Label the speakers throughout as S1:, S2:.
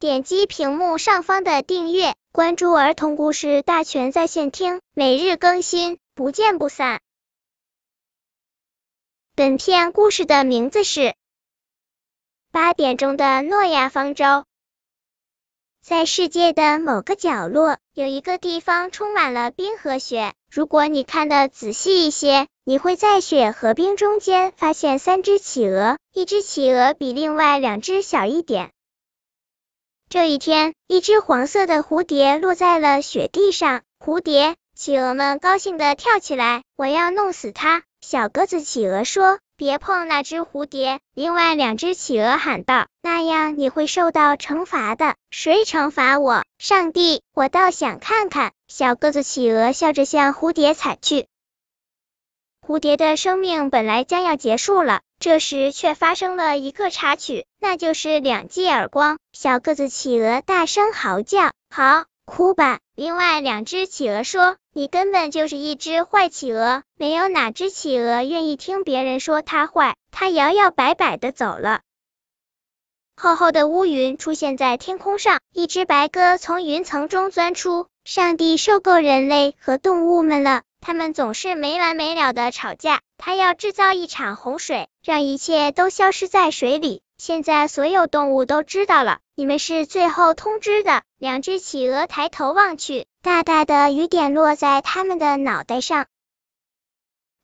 S1: 点击屏幕上方的订阅，关注儿童故事大全在线听，每日更新，不见不散。本片故事的名字是《八点钟的诺亚方舟》。在世界的某个角落，有一个地方充满了冰和雪。如果你看的仔细一些，你会在雪和冰中间发现三只企鹅，一只企鹅比另外两只小一点。这一天，一只黄色的蝴蝶落在了雪地上。蝴蝶，企鹅们高兴的跳起来，我要弄死它！小个子企鹅说：“别碰那只蝴蝶。”另外两只企鹅喊道：“那样你会受到惩罚的。”谁惩罚我？上帝！我倒想看看。小个子企鹅笑着向蝴蝶踩去。蝴蝶的生命本来将要结束了。这时却发生了一个插曲，那就是两记耳光。小个子企鹅大声嚎叫：“好，哭吧！”另外两只企鹅说：“你根本就是一只坏企鹅，没有哪只企鹅愿意听别人说它坏。”它摇摇摆摆的走了。厚厚的乌云出现在天空上，一只白鸽从云层中钻出。上帝受够人类和动物们了。他们总是没完没了的吵架，他要制造一场洪水，让一切都消失在水里。现在所有动物都知道了，你们是最后通知的。两只企鹅抬头望去，大大的雨点落在他们的脑袋上。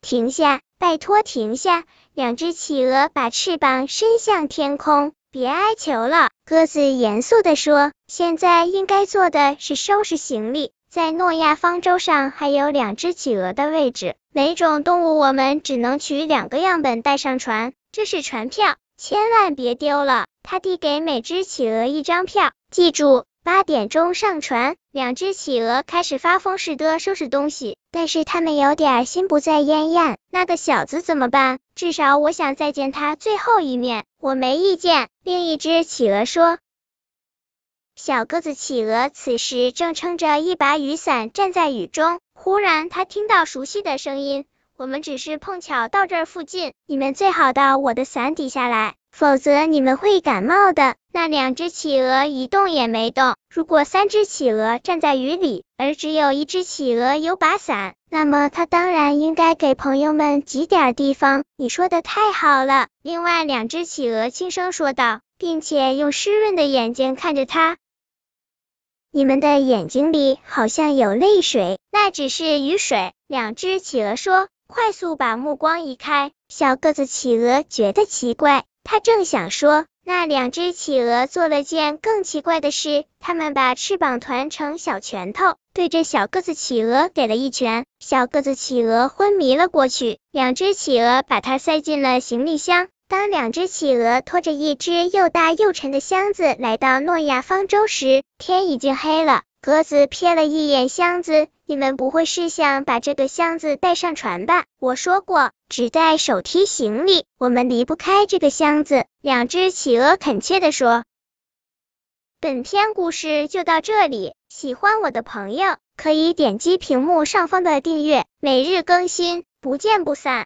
S1: 停下，拜托停下！两只企鹅把翅膀伸向天空，别哀求了。鸽子严肃的说：“现在应该做的是收拾行李。”在诺亚方舟上还有两只企鹅的位置，每种动物我们只能取两个样本带上船。这是船票，千万别丢了。他递给每只企鹅一张票，记住八点钟上船。两只企鹅开始发疯似的收拾东西，但是他们有点心不在焉呀。那个小子怎么办？至少我想再见他最后一面。我没意见。另一只企鹅说。小个子企鹅此时正撑着一把雨伞站在雨中，忽然他听到熟悉的声音：“我们只是碰巧到这儿附近，你们最好到我的伞底下来，否则你们会感冒的。”那两只企鹅一动也没动。如果三只企鹅站在雨里，而只有一只企鹅有把伞，那么它当然应该给朋友们挤点地方。你说的太好了，另外两只企鹅轻声说道，并且用湿润的眼睛看着他。你们的眼睛里好像有泪水，那只是雨水。两只企鹅说，快速把目光移开。小个子企鹅觉得奇怪，他正想说，那两只企鹅做了件更奇怪的事，他们把翅膀团成小拳头，对着小个子企鹅给了一拳，小个子企鹅昏迷了过去。两只企鹅把它塞进了行李箱。当两只企鹅拖着一只又大又沉的箱子来到诺亚方舟时，天已经黑了。鸽子瞥了一眼箱子，你们不会是想把这个箱子带上船吧？我说过，只带手提行李，我们离不开这个箱子。两只企鹅恳切地说。本篇故事就到这里，喜欢我的朋友可以点击屏幕上方的订阅，每日更新，不见不散。